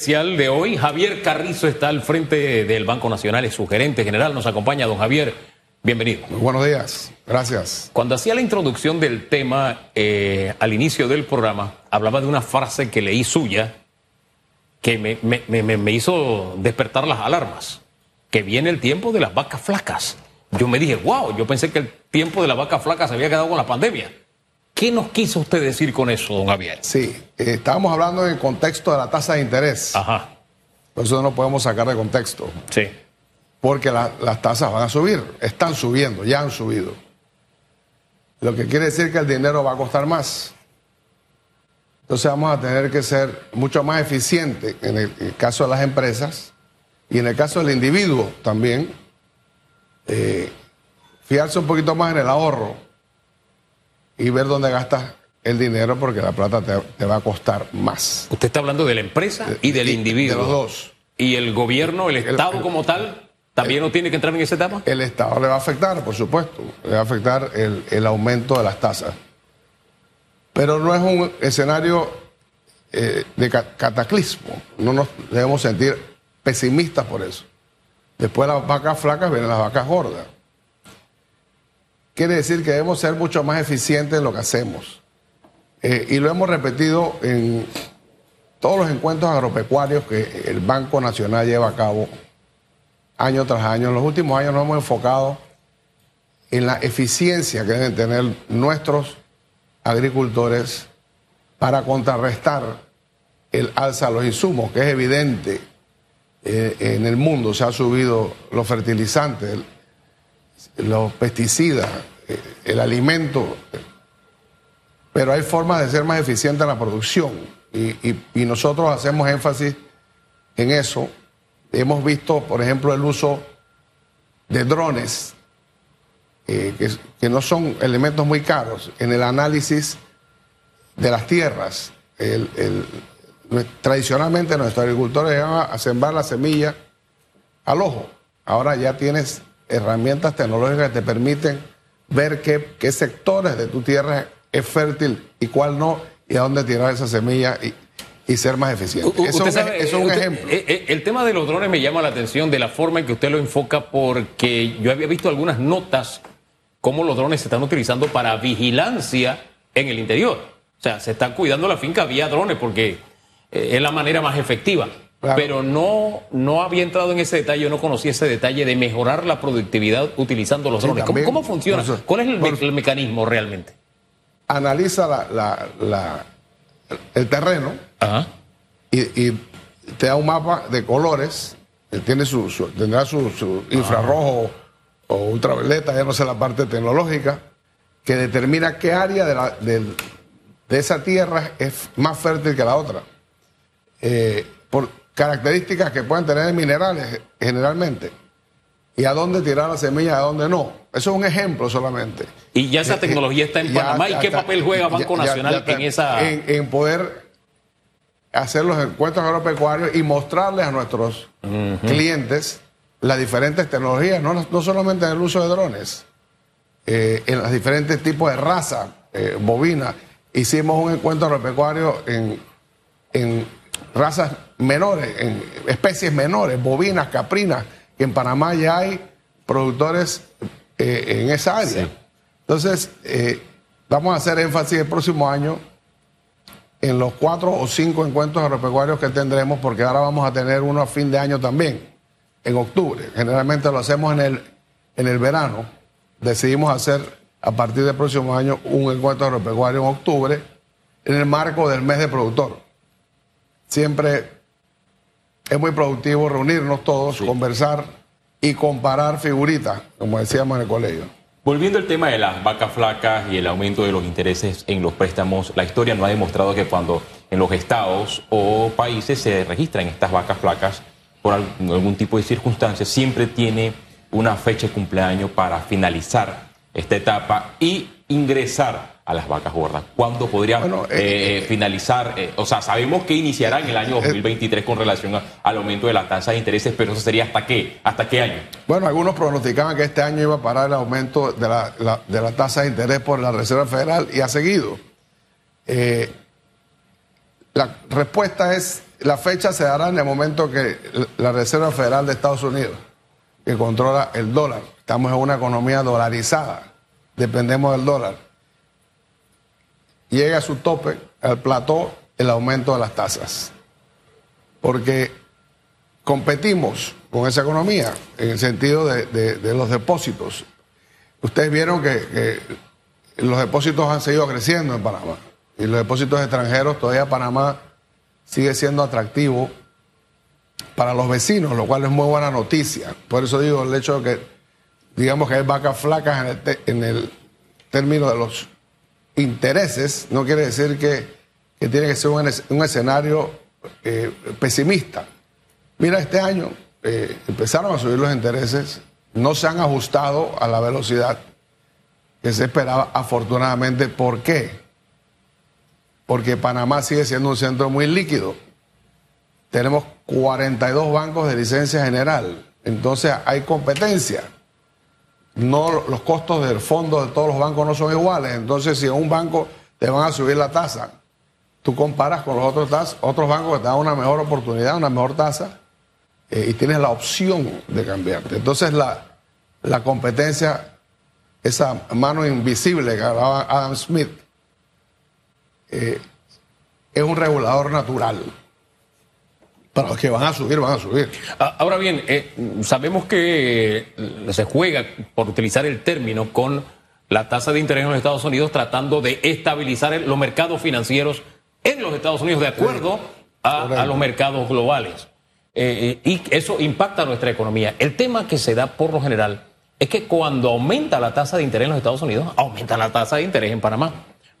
especial de hoy. Javier Carrizo está al frente del Banco Nacional, es su gerente general. Nos acompaña don Javier. Bienvenido. Muy buenos días, gracias. Cuando hacía la introducción del tema eh, al inicio del programa, hablaba de una frase que leí suya que me, me- me- me hizo despertar las alarmas, que viene el tiempo de las vacas flacas. Yo me dije, wow, yo pensé que el tiempo de las vacas flacas se había quedado con la pandemia. ¿Qué nos quiso usted decir con eso, don Javier? Sí, eh, estábamos hablando en el contexto de la tasa de interés, Ajá, por eso no lo podemos sacar de contexto, sí. porque la- las tasas van a subir, están subiendo, ya han subido. Lo que quiere decir que el dinero va a costar más. Entonces vamos a tener que ser mucho más eficientes en el, en el caso de las empresas y en el caso del individuo también, eh, fiarse un poquito más en el ahorro y ver dónde gastas el dinero porque la plata te, te va a costar más. Usted está hablando de la empresa y del individuo. De los dos. ¿Y el gobierno, el Estado el- como tal, también no tiene que entrar en ese tema? El Estado le va a afectar, por supuesto, le va a afectar el, aumento de las tasas. Pero no es un escenario eh, de ca- cataclismo, no nos debemos sentir pesimistas por eso. Después de las vacas flacas vienen las vacas gordas. Quiere decir que debemos ser mucho más eficientes en lo que hacemos. Eh, y lo hemos repetido en todos los encuentros agropecuarios que el Banco Nacional lleva a cabo año tras año. En los últimos años nos hemos enfocado en la eficiencia que deben tener nuestros agricultores para contrarrestar el alza de los insumos, que es evidente eh, en el mundo. Se han subido los fertilizantes, los pesticidas, eh, el alimento, pero hay formas de ser más eficiente en la producción y, nosotros hacemos énfasis en eso. Hemos visto, por ejemplo, el uso de drones, eh, que, no son elementos muy caros, en el análisis de las tierras. Tradicionalmente nuestros agricultores llegaban a sembrar la semilla al ojo. Ahora ya tienes herramientas tecnológicas que te permiten ver qué, qué sectores de tu tierra es fértil y cuál no, y a dónde tirar esa semilla y, y ser más eficiente. U- Eso, es un ej- sabe, eso es un usted- ejemplo. eh, eh, el tema de los drones me llama la atención de la forma en que usted lo enfoca porque yo había visto algunas notas cómo los drones se están utilizando para vigilancia en el interior. O sea, se están cuidando la finca vía drones porque eh, es la manera más efectiva. Claro. Pero no, no había entrado en ese detalle, yo no conocía ese detalle de mejorar la productividad utilizando los Sí, drones. ¿Cómo, también. cómo funciona? Eso- ¿Cuál es el, me- por- el mecanismo realmente? Analiza la- la- la- el terreno Ajá. y, y te da un mapa de colores, eh, tiene su, su- tendrá su, su infrarrojo o ultravioleta, ya no sé la parte tecnológica, que determina qué área de, de esa tierra es más fértil que la otra. Eh, por características que pueden tener minerales generalmente. Y a dónde tirar la semilla, a dónde no. Eso es un ejemplo solamente. Y ya esa Eh, tecnología está en ya- Panamá. ¿Y qué está- papel juega Banco ya- Nacional ya en esa...? En, en poder hacer los encuentros agropecuarios y mostrarles a nuestros clientes las diferentes tecnologías, no, no solamente en el uso de drones, eh, en los diferentes tipos de raza eh, bovina. Hicimos un encuentro agropecuario en, en razas menores, en especies menores, bovinas, caprinas, que en Panamá ya hay productores eh, en esa área. Sí. Entonces, eh, vamos a hacer énfasis el próximo año en los cuatro o cinco encuentros agropecuarios que tendremos, porque ahora vamos a tener uno a fin de año también, en octubre. Generalmente lo hacemos en el, en el verano. Decidimos hacer a partir del próximo año un encuentro agropecuario en octubre, en el marco del mes de productor. Siempre es muy productivo reunirnos todos, conversar y comparar figuritas, como decíamos en el colegio. Volviendo al tema de las vacas flacas y el aumento de los intereses en los préstamos, la historia nos ha demostrado que cuando en los estados o países se registran estas vacas flacas por al- algún tipo de circunstancias, siempre tiene una fecha de cumpleaños para finalizar esta etapa y ingresar a las vacas gordas. ¿Cuándo podría Bueno, eh, eh, finalizar? Eh, o sea, sabemos que iniciará en el año 2023 con relación a- al aumento de la tasa de intereses, pero eso sería hasta qué? ¿Hasta qué año? Bueno, algunos pronosticaban que este año iba a parar el aumento de la, la- de la tasa de interés por la Reserva Federal y ha seguido. Eh, la respuesta es la fecha se dará en el momento que la Reserva Federal de Estados Unidos, que controla el dólar, estamos en una economía dolarizada, dependemos del dólar, llega a su tope, al plató, el aumento de las tasas. Porque competimos con esa economía en el sentido de, los depósitos. Ustedes vieron que, los depósitos han seguido creciendo en Panamá y los depósitos extranjeros todavía Panamá sigue siendo atractivo para los vecinos, lo cual es muy buena noticia. Por eso digo el hecho de que, digamos que hay vacas flacas en el, término de los intereses, no quiere decir que, tiene que ser un, escenario eh, pesimista. Mira, este año eh, empezaron a subir los intereses, no se han ajustado a la velocidad que se esperaba, afortunadamente. ¿Por qué? Porque Panamá sigue siendo un centro muy líquido. Tenemos 42 bancos de licencia general, entonces hay competencia. No, los costos del fondo de todos los bancos no son iguales, entonces si a un banco te van a subir la tasa, tú comparas con los otros, otros bancos que te dan una mejor oportunidad, una mejor tasa, eh, y tienes la opción de cambiarte. Entonces la, la competencia, esa mano invisible que hablaba Adam Smith, eh, es un regulador natural. Para los que van a subir, van a subir. Ah, ahora bien, eh, sabemos que se juega, por utilizar el término, con la tasa de interés en los Estados Unidos, tratando de estabilizar los mercados financieros en los Estados Unidos de acuerdo a los mercados globales. Eh, y eso impacta a nuestra economía. El tema que se da por lo general es que cuando aumenta la tasa de interés en los Estados Unidos, aumenta la tasa de interés en Panamá.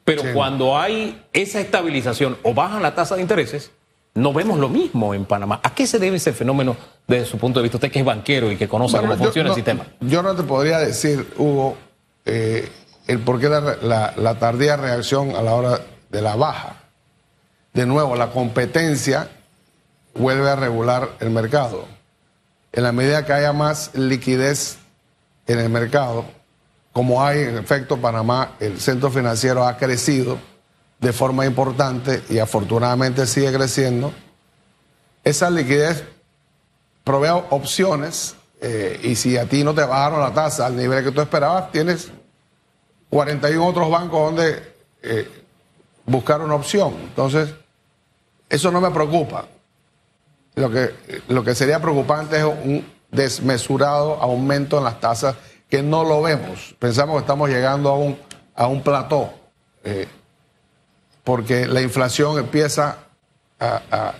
Pero cuando hay esa estabilización o baja la tasa de intereses, no vemos lo mismo en Panamá. ¿A qué se debe ese fenómeno desde su punto de vista? Usted que es banquero y que conoce cómo funciona el sistema. Yo no te podría decir, Hugo, eh, el por qué la, la tardía reacción a la hora de la baja. De nuevo, la competencia vuelve a regular el mercado. En la medida que haya más liquidez en el mercado, como hay en efecto Panamá, el centro financiero ha crecido de forma importante y afortunadamente sigue creciendo, esa liquidez provee opciones eh, y si a ti no te bajaron la tasa al nivel que tú esperabas, tienes 41 otros bancos donde eh, buscar una opción. Entonces, eso no me preocupa. Lo que, lo que sería preocupante es un desmesurado aumento en las tasas que no lo vemos. Pensamos que estamos llegando a un, a un plató, eh, porque la inflación empieza a,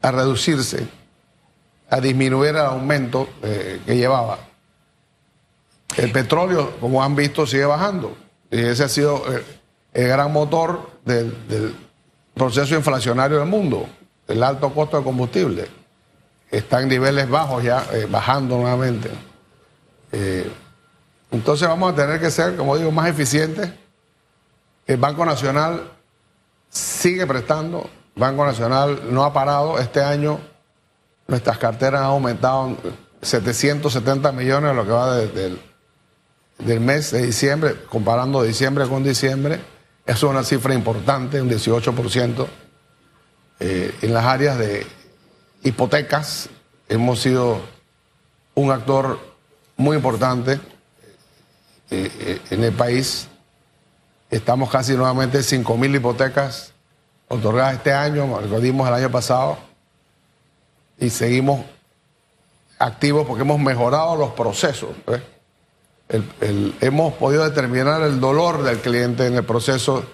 a, reducirse, a disminuir el aumento eh, que llevaba. El petróleo, como han visto, sigue bajando. Y ese ha sido el, gran motor del, proceso inflacionario del mundo el alto costo de combustible está en niveles bajos ya, eh, bajando nuevamente. Eh, entonces vamos a tener que ser, como digo, más eficientes. El Banco Nacional sigue prestando, el Banco Nacional no ha parado. Este año nuestras carteras han aumentado 770 millones, lo que va del, del mes de diciembre, comparando diciembre con diciembre. Es una cifra importante, un 18%. Eh, en las áreas de hipotecas hemos sido un actor muy importante eh, eh, en el país. Estamos casi nuevamente en 5.000 hipotecas otorgadas este año, lo dimos el año pasado, y seguimos activos porque hemos mejorado los procesos. hemos podido determinar el dolor del cliente en el proceso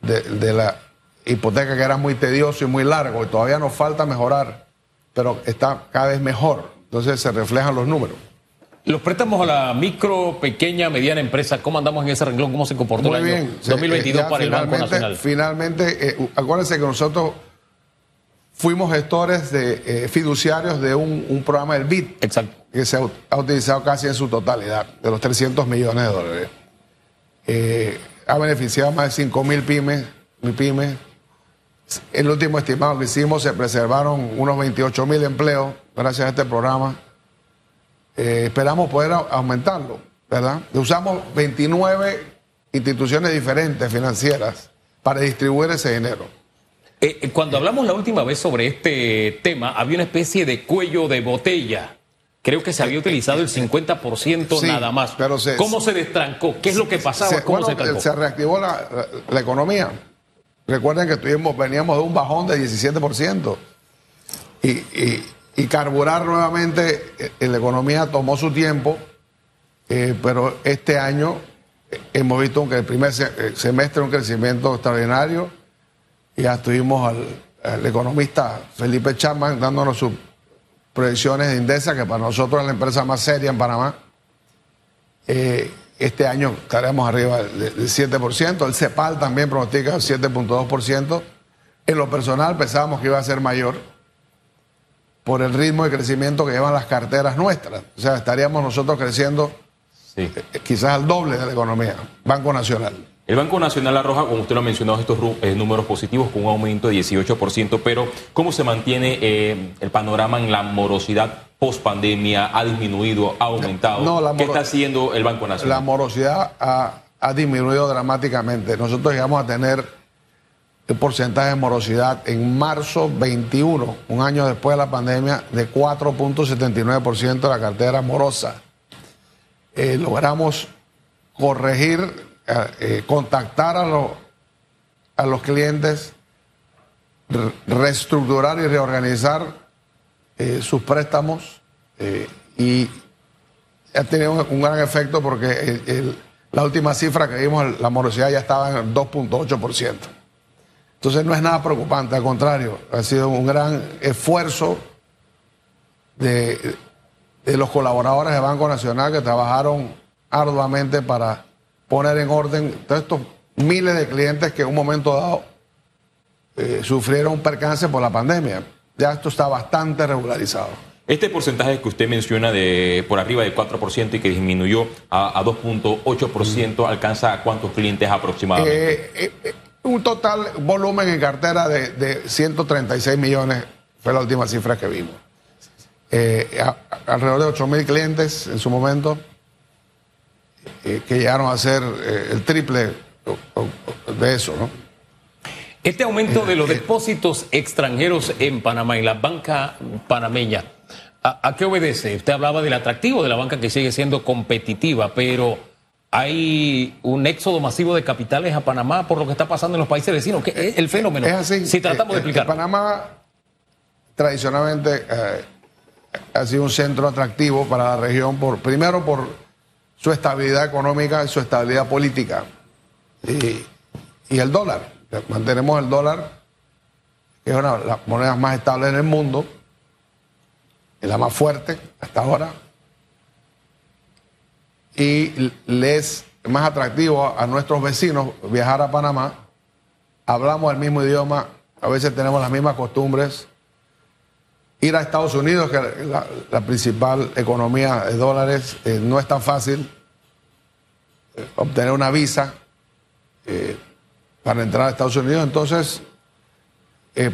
de la hipoteca que era muy tedioso y muy largo y todavía nos falta mejorar, pero está cada vez mejor. Entonces se reflejan los números. Los préstamos a la micro, pequeña, mediana empresa, ¿cómo andamos en ese renglón? ¿Cómo se comportó el año 2022 para el Banco Nacional? Finalmente, eh, acuérdense que nosotros fuimos gestores de eh, fiduciarios de un, programa del BID. Exacto. Que se ha, utilizado casi en su totalidad, de los 300 millones de dólares. Eh, ha beneficiado a más de 5 mil pymes, pymes el último estimado que hicimos se preservaron unos 28 mil empleos gracias a este programa. Eh, esperamos poder aumentarlo, ¿verdad? Usamos 29 instituciones diferentes financieras para distribuir ese dinero. Eh, cuando hablamos la última vez sobre este tema, había una especie de cuello de botella. Creo que se había utilizado el 50% Sí, nada más. pero se- ¿Cómo se destrancó? ¿Qué es lo que pasaba? Se, ¿Cómo bueno, se reactivó la, la economía. Recuerden que tuvimos, veníamos de un bajón de 17%. Y, y- y carburar nuevamente eh, la economía tomó su tiempo, eh, pero este año eh, hemos visto que el primer se- semestre un crecimiento extraordinario. Ya tuvimos al, economista Felipe Chapman dándonos sus proyecciones de Indesa, que para nosotros es la empresa más seria en Panamá. Este año estaremos arriba del 7%. El CEPAL también pronostica el 7.2%. En lo personal pensábamos que iba a ser mayor por el ritmo de crecimiento que llevan las carteras nuestras. O sea, estaríamos nosotros creciendo Sí. eh, quizás al doble de la economía. Banco Nacional. El Banco Nacional arroja, como usted lo ha mencionado, estos eh, números positivos con un aumento de 18%, pero ¿cómo se mantiene eh, el panorama en la morosidad post pandemia? ¿Ha disminuido? ¿Ha aumentado? No, la ¿Qué está haciendo el Banco La Nacional? morosidad ha, ha disminuido dramáticamente. Nosotros llegamos a tener el porcentaje de morosidad en marzo 21, un año después de la pandemia, de 4.79% de la cartera morosa. Eh, logramos corregir, eh, eh, contactar a, los a los clientes, re- reestructurar y reorganizar sus préstamos y ha tenido un, gran efecto porque la última cifra que vimos, la morosidad ya estaba en el 2.8%. Entonces no es nada preocupante, al contrario, ha sido un gran esfuerzo de, de los colaboradores de Banco Nacional que trabajaron arduamente para poner en orden todos estos miles de clientes que en un momento dado eh, sufrieron un percance por la pandemia. Ya esto está bastante regularizado. Este porcentaje que usted menciona de por arriba del 4% y que disminuyó a, a 2.8%, ¿alcanza a cuántos clientes aproximadamente? Eh, eh, eh, un total volumen en cartera de, de 136 millones fue la última cifra que vimos. Eh, a- a- alrededor de 8 mil clientes en su momento eh, que llegaron a ser eh, el triple de eso, ¿no? Este aumento de los depósitos extranjeros en Panamá, en la banca panameña, ¿a, a qué obedece? Usted hablaba del atractivo de la banca que sigue siendo competitiva, pero hay un éxodo masivo de capitales a Panamá por lo que está pasando en los países vecinos. ¿Qué es el fenómeno? Es así. Si tratamos Eh, de eh, explicar. Panamá tradicionalmente eh, ha sido un centro atractivo para la región, por, primero por su estabilidad económica y su estabilidad política. Y, y el dólar. Mantenemos el dólar, que es una de las monedas más estables en el mundo, es la más fuerte hasta ahora. Y le es más atractivo a, nuestros vecinos viajar a Panamá. Hablamos el mismo idioma, a veces tenemos las mismas costumbres. Ir a Estados Unidos, que la, la principal economía de dólares, eh, no es tan fácil eh, obtener una visa eh, para entrar a Estados Unidos. Entonces,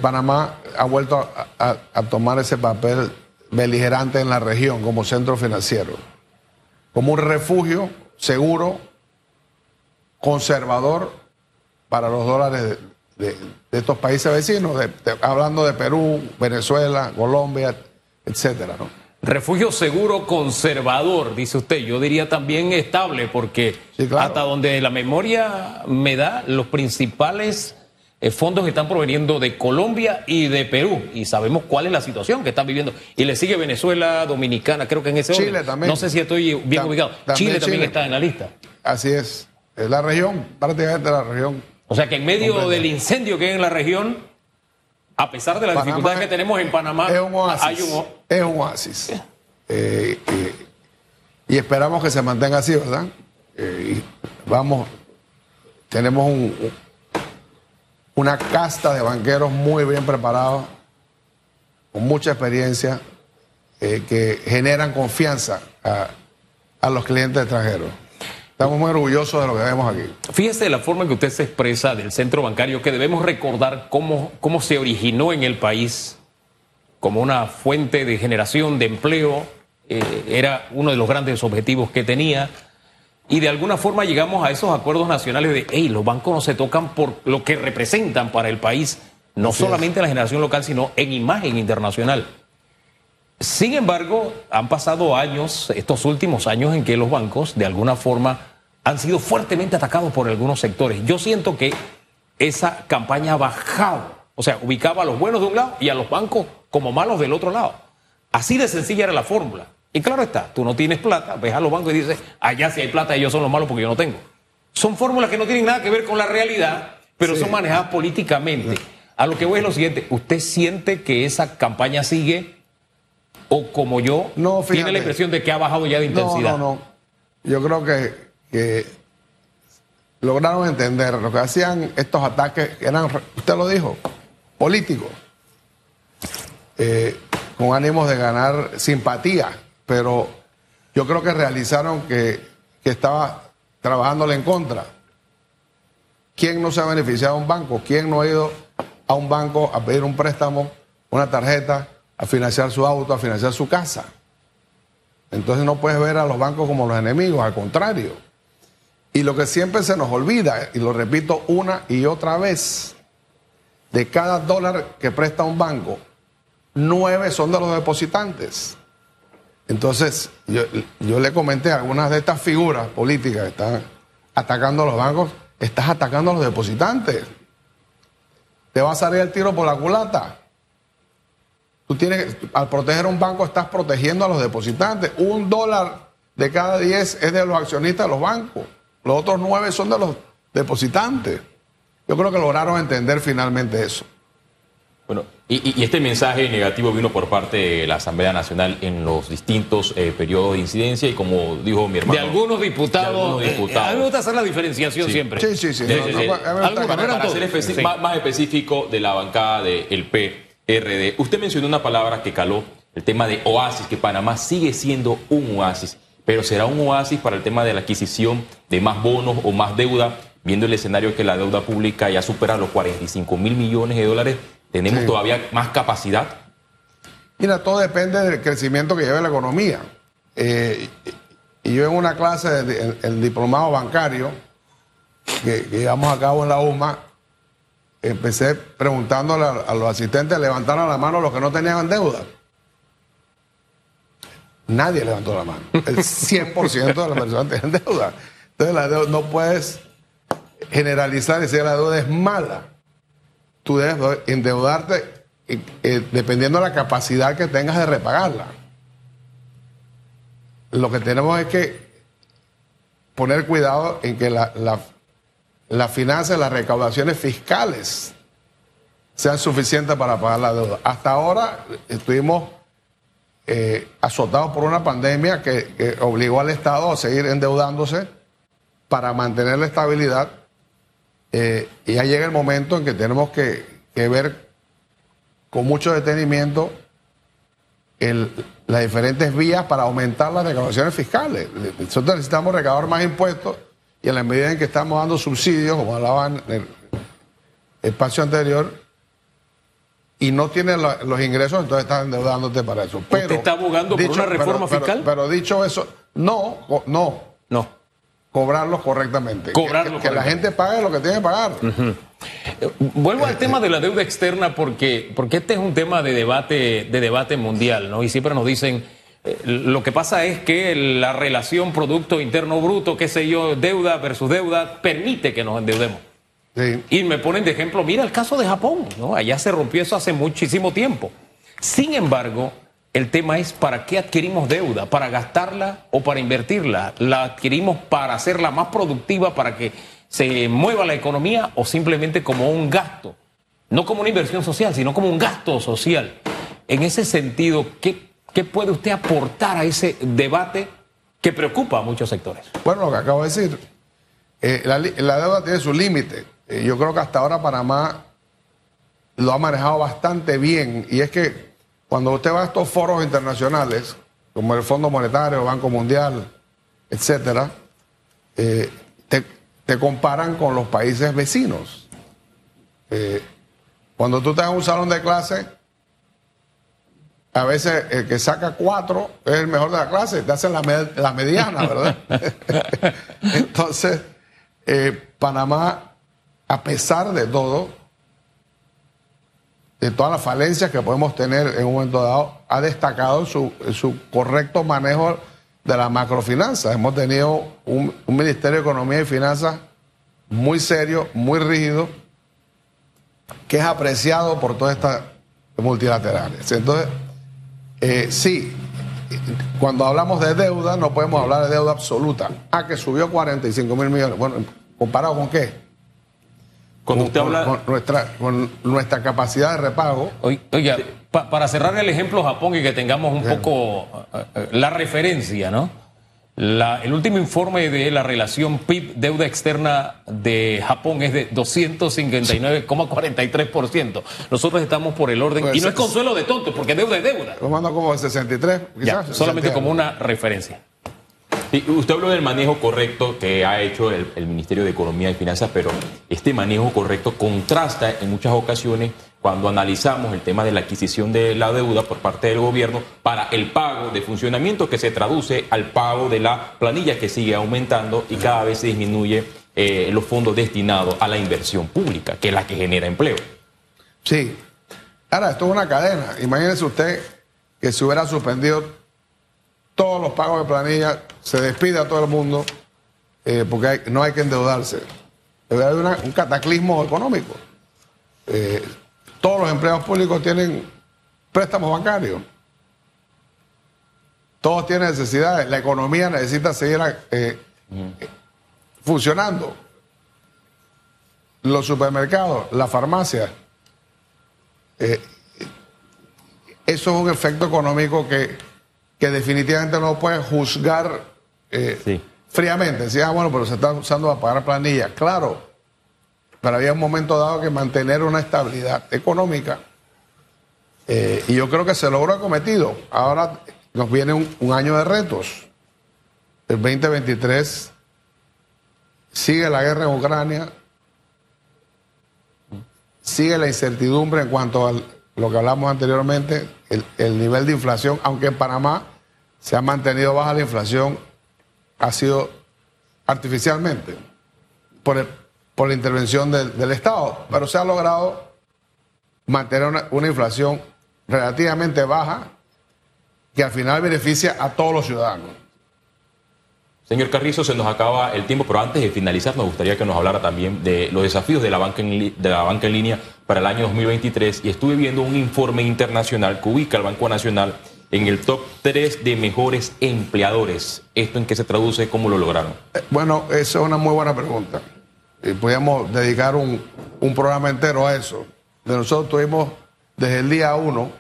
Panamá ha vuelto a tomar ese papel beligerante en la región como centro financiero, como un refugio seguro, conservador para los dólares de, de- de estos países vecinos, de- hablando de Perú, Venezuela, Colombia, etcétera, ¿no? Refugio seguro conservador, dice usted. Yo diría también estable, porque Sí, claro. hasta donde la memoria me da, los principales eh, fondos están proveniendo de Colombia y de Perú. Y sabemos cuál es la situación que están viviendo. Y le sigue Venezuela, Dominicana, creo que en ese Chile orden. también. No sé si estoy bien ubicado. también Chile también está en la lista. Así es. Es la región, prácticamente la región. O sea que en medio del incendio que hay en la región, a pesar de las Panamá dificultades que tenemos en Panamá, es un oasis. hay un o- Es un oasis. Eh, eh, y esperamos que se mantenga así, ¿verdad? Y vamos, tenemos un- una casta de banqueros muy bien preparados, con mucha experiencia, eh, que generan confianza a, a los clientes extranjeros. Estamos muy orgullosos de lo que vemos aquí. Fíjese la forma en que usted se expresa del centro bancario, que debemos recordar cómo, cómo se originó en el país como una fuente de generación de empleo, eh, era uno de los grandes objetivos que tenía, y de alguna forma llegamos a esos acuerdos nacionales de, hey, los bancos no se tocan por lo que representan para el país, no solamente en la generación local, sino en imagen internacional. Sin embargo, han pasado años, estos últimos años, en que los bancos, de alguna forma, han sido fuertemente atacados por algunos sectores. Yo siento que esa campaña ha bajado, o sea, ubicaba a los buenos de un lado y a los bancos como malos del otro lado. Así de sencilla era la fórmula. Y claro está, tú no tienes plata, ves a los bancos y dices, allá si hay plata, ellos son los malos porque yo no tengo. Son fórmulas que no tienen nada que ver con la realidad, pero son manejadas políticamente. A lo que voy es lo siguiente, ¿usted siente que esa campaña sigue o como yo no, tiene la impresión de que ha bajado ya de intensidad? No, no, no. Yo creo que, que lograron entender lo que hacían estos ataques, eran, usted lo dijo, políticos, eh, con ánimos de ganar simpatía, pero yo creo que realizaron que, que estaba trabajándole en contra. ¿Quién no se ha beneficiado de un banco? ¿Quién no ha ido a un banco a pedir un préstamo, una tarjeta, a financiar su auto, a financiar su casa? Entonces no puedes ver a los bancos como los enemigos, al contrario. Y lo que siempre se nos olvida, y lo repito una y otra vez, de cada dólar que presta un banco, nueve son de los depositantes. Entonces, yo, le comenté a algunas de estas figuras políticas que están atacando a los bancos, estás atacando a los depositantes. Te va a salir el tiro por la culata. Tú tienes, al proteger un banco, estás protegiendo a los depositantes. Un dólar de cada diez es de los accionistas de los bancos. Los otros nueve son de los depositantes. Yo creo que lograron entender finalmente eso. Bueno, y, este mensaje negativo vino por parte de la Asamblea Nacional en los distintos eh, periodos de incidencia y como dijo mi hermano... De algunos diputados. De algunos diputados. a mí me gusta hacer la diferenciación siempre. Sí, sí, sí. para, ser más, específico de la bancada del PRD, usted mencionó una palabra que caló, el tema de oasis, que Panamá sigue siendo un oasis, pero será un oasis para el tema de la adquisición de más bonos o más deuda, viendo el escenario que la deuda pública ya supera los 45 mil millones de dólares ¿Tenemos todavía más capacidad? Mira, todo depende del crecimiento que lleve la economía. Eh, y yo en una clase, de, el, diplomado bancario, que, llevamos a cabo en la UMA, empecé preguntándole a, los asistentes, levantaron la mano los que no tenían deuda. Nadie levantó la mano. El 100% de las personas tienen deuda. Entonces la deuda, no puedes generalizar y decir la deuda es mala tú debes endeudarte eh, dependiendo de la capacidad que tengas de repagarla. Lo que tenemos es que poner cuidado en que la, la, finanza, las recaudaciones fiscales sean suficientes para pagar la deuda. Hasta ahora estuvimos eh, azotados por una pandemia que, obligó al Estado a seguir endeudándose para mantener la estabilidad eh, y ya llega el momento en que tenemos que, ver con mucho detenimiento las diferentes vías para aumentar las recaudaciones fiscales. Nosotros necesitamos recaudar más impuestos y en la medida en que estamos dando subsidios, como hablaban en el espacio anterior, y no tienen los ingresos, entonces están endeudándote para eso. Pero, ¿Usted está abogando por una reforma fiscal? pero dicho eso, no, no. No cobrarlos correctamente. que, la gente pague lo que tiene que pagar. Vuelvo al tema de la deuda externa porque, porque este es un tema de debate, de debate mundial, ¿no? Y siempre nos dicen, eh, lo que pasa es que la relación Producto Interno Bruto, qué sé yo, deuda versus deuda, permite que nos endeudemos. Y me ponen de ejemplo, mira el caso de Japón, ¿no? Allá se rompió eso hace muchísimo tiempo. Sin embargo, el tema es para qué adquirimos deuda, para gastarla o para invertirla. ¿La adquirimos para hacerla más productiva, para que se mueva la economía o simplemente como un gasto? No como una inversión social, sino como un gasto social. En ese sentido, ¿qué, puede usted aportar a ese debate que preocupa a muchos sectores? Bueno, lo que acabo de decir, eh, la, deuda tiene su límite. Eh, yo creo que hasta ahora Panamá lo ha manejado bastante bien y es que cuando usted va a estos foros internacionales, como el Fondo Monetario, Banco Mundial, etcétera, eh, te, comparan con los países vecinos. Eh, cuando tú estás en un salón de clase, a veces el que saca cuatro es el mejor de la clase, te hacen la, mediana, ¿verdad? Entonces, eh, Panamá, a pesar de todo, de todas las falencias que podemos tener en un momento dado, ha destacado su, su correcto manejo de la macrofinanza. Hemos tenido un, Ministerio de Economía y Finanzas muy serio, muy rígido, que es apreciado por todas estas multilaterales. Entonces, eh, sí, cuando hablamos de deuda, no podemos hablar de deuda absoluta. Ah, que subió 45 mil millones. Bueno, ¿comparado con qué? Cuando usted habla... Con nuestra, con nuestra capacidad de repago. Oiga, para cerrar el ejemplo Japón y que tengamos un poco eh, eh, la referencia, ¿no? el último informe de la relación PIB-deuda externa de Japón es de 259,43%. Nosotros estamos por el orden, pues y no es consuelo de tonto, porque deuda es deuda. Lo mando como 63, quizás. solamente como una referencia. Usted habló del manejo correcto que ha hecho el, el, Ministerio de Economía y Finanzas, pero este manejo correcto contrasta en muchas ocasiones cuando analizamos el tema de la adquisición de la deuda por parte del gobierno para el pago de funcionamiento que se traduce al pago de la planilla que sigue aumentando y cada vez se disminuye eh, los fondos destinados a la inversión pública, que es la que genera empleo. Sí. Ahora, esto es una cadena. Imagínese usted que se hubiera suspendido todos los pagos de planilla, se despide a todo el mundo, eh, porque no hay que endeudarse. Debe haber un cataclismo económico. Eh, todos los empleados públicos tienen préstamos bancarios. Todos tienen necesidades. La economía necesita seguir eh, funcionando. Los supermercados, las farmacias. eso es un efecto económico que que definitivamente no puede juzgar eh, fríamente. Decía, ah, bueno, pero se está usando para pagar planilla. Claro, pero había un momento dado que mantener una estabilidad económica. Eh, y yo creo que se logró cometido. Ahora nos viene un, año de retos. El 2023 sigue la guerra en Ucrania, sigue la incertidumbre en cuanto a lo que hablamos anteriormente, el, nivel de inflación, aunque en Panamá se ha mantenido baja la inflación, ha sido artificialmente por, por la intervención del, Estado, pero se ha logrado mantener una, inflación relativamente baja que al final beneficia a todos los ciudadanos. Señor Carrizo, se nos acaba el tiempo, pero antes de finalizar nos gustaría que nos hablara también de los desafíos de la banca en, de la banca en línea para el año 2023 y estuve viendo un informe internacional que ubica al Banco Nacional en el top 3 de mejores empleadores. ¿Esto en qué se traduce? ¿Cómo lo lograron? Eh, bueno, esa es una muy buena pregunta. Y podríamos dedicar un, programa entero a eso. Nosotros tuvimos desde el día uno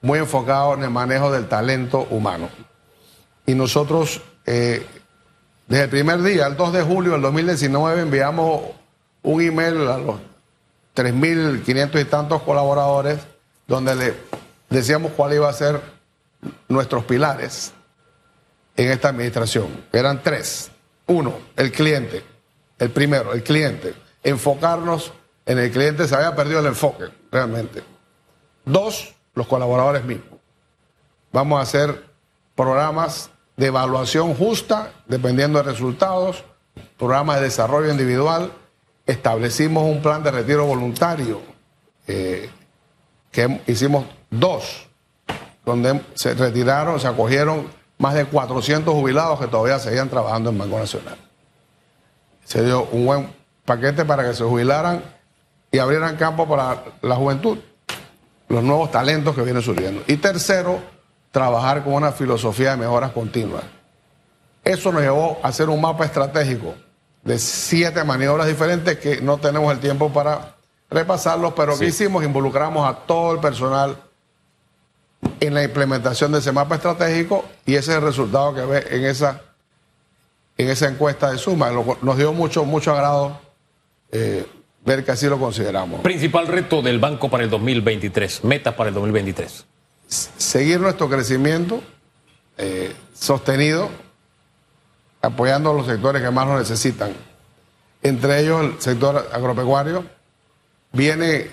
muy enfocado en el manejo del talento humano. Y nosotros, eh, desde el primer día, el 2 de julio del 2019, enviamos un email a los 3.500 y tantos colaboradores, donde le decíamos cuál iba a ser nuestros pilares en esta administración. Eran tres. Uno, el cliente. El primero, el cliente. Enfocarnos en el cliente. Se había perdido el enfoque, realmente. Dos, los colaboradores mismos. Vamos a hacer programas de evaluación justa, dependiendo de resultados, programas de desarrollo individual establecimos un plan de retiro voluntario, eh, que hicimos dos, donde se retiraron, se acogieron más de 400 jubilados que todavía seguían trabajando en Banco Nacional. Se dio un buen paquete para que se jubilaran y abrieran campo para la juventud, los nuevos talentos que vienen surgiendo. Y tercero, trabajar con una filosofía de mejoras continuas. Eso nos llevó a hacer un mapa estratégico de siete maniobras diferentes que no tenemos el tiempo para repasarlos, pero que hicimos, involucramos a todo el personal en la implementación de ese mapa estratégico y ese es el resultado que ve en esa, en esa encuesta de suma. Nos dio mucho, mucho agrado eh, ver que así lo consideramos. Principal reto del banco para el 2023, metas para el 2023. Seguir nuestro crecimiento eh, sostenido apoyando a los sectores que más lo necesitan. Entre ellos el sector agropecuario. Viene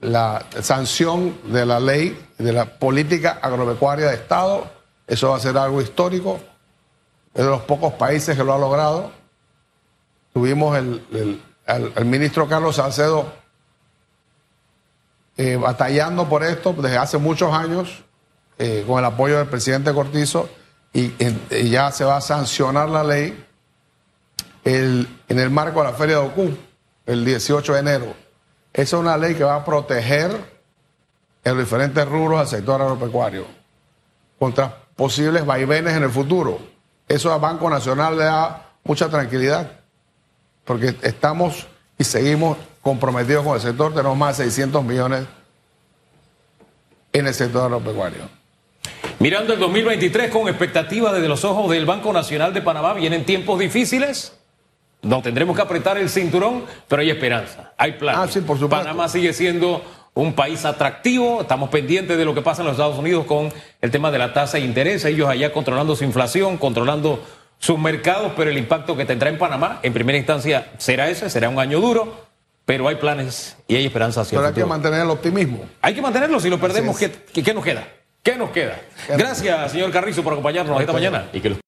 la sanción de la ley, de la política agropecuaria de Estado. Eso va a ser algo histórico. Es de los pocos países que lo ha logrado. Tuvimos el, el, ministro Carlos Salcedo eh, batallando por esto desde hace muchos años, eh, con el apoyo del presidente Cortizo, y, ya se va a sancionar la ley en el marco de la Feria de Ocú, el 18 de enero. Esa es una ley que va a proteger en los diferentes rubros al sector agropecuario contra posibles vaivenes en el futuro. Eso al Banco Nacional le da mucha tranquilidad, porque estamos y seguimos comprometidos con el sector, tenemos más de 600 millones en el sector agropecuario. Mirando el 2023 con expectativa desde los ojos del Banco Nacional de Panamá, vienen tiempos difíciles. No tendremos que apretar el cinturón, pero hay esperanza, hay planes. Ah, sí, por supuesto. Panamá sigue siendo un país atractivo, estamos pendientes de lo que pasa en los Estados Unidos con el tema de la tasa de interés, ellos allá controlando su inflación, controlando sus mercados, pero el impacto que tendrá en Panamá, en primera instancia, será ese, será un año duro, pero hay planes y hay esperanza hacia Pero el hay que mantener el optimismo. Hay que mantenerlo, si lo perdemos, ¿qué, qué- qué nos queda? ¿Qué nos queda? Gracias, señor Carrizo, por acompañarnos esta mañana. Y que los